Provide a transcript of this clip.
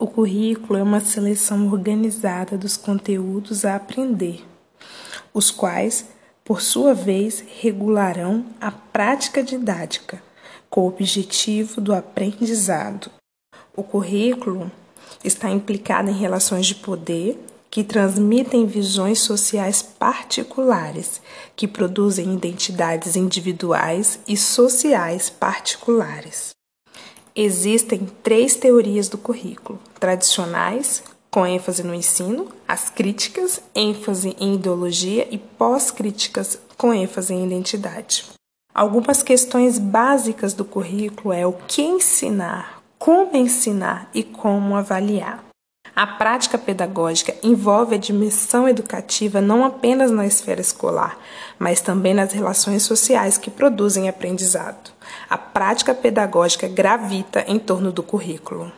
O currículo é uma seleção organizada dos conteúdos a aprender, os quais, por sua vez, regularão a prática didática, com o objetivo do aprendizado. O currículo está implicado em relações de poder que transmitem visões sociais particulares, que produzem identidades individuais e sociais particulares. Existem três teorias do currículo: tradicionais, com ênfase no ensino, as críticas, ênfase em ideologia e pós-críticas, com ênfase em identidade. Algumas questões básicas do currículo é o que ensinar, como ensinar e como avaliar. A prática pedagógica envolve a dimensão educativa não apenas na esfera escolar, mas também nas relações sociais que produzem aprendizado. A prática pedagógica gravita em torno do currículo.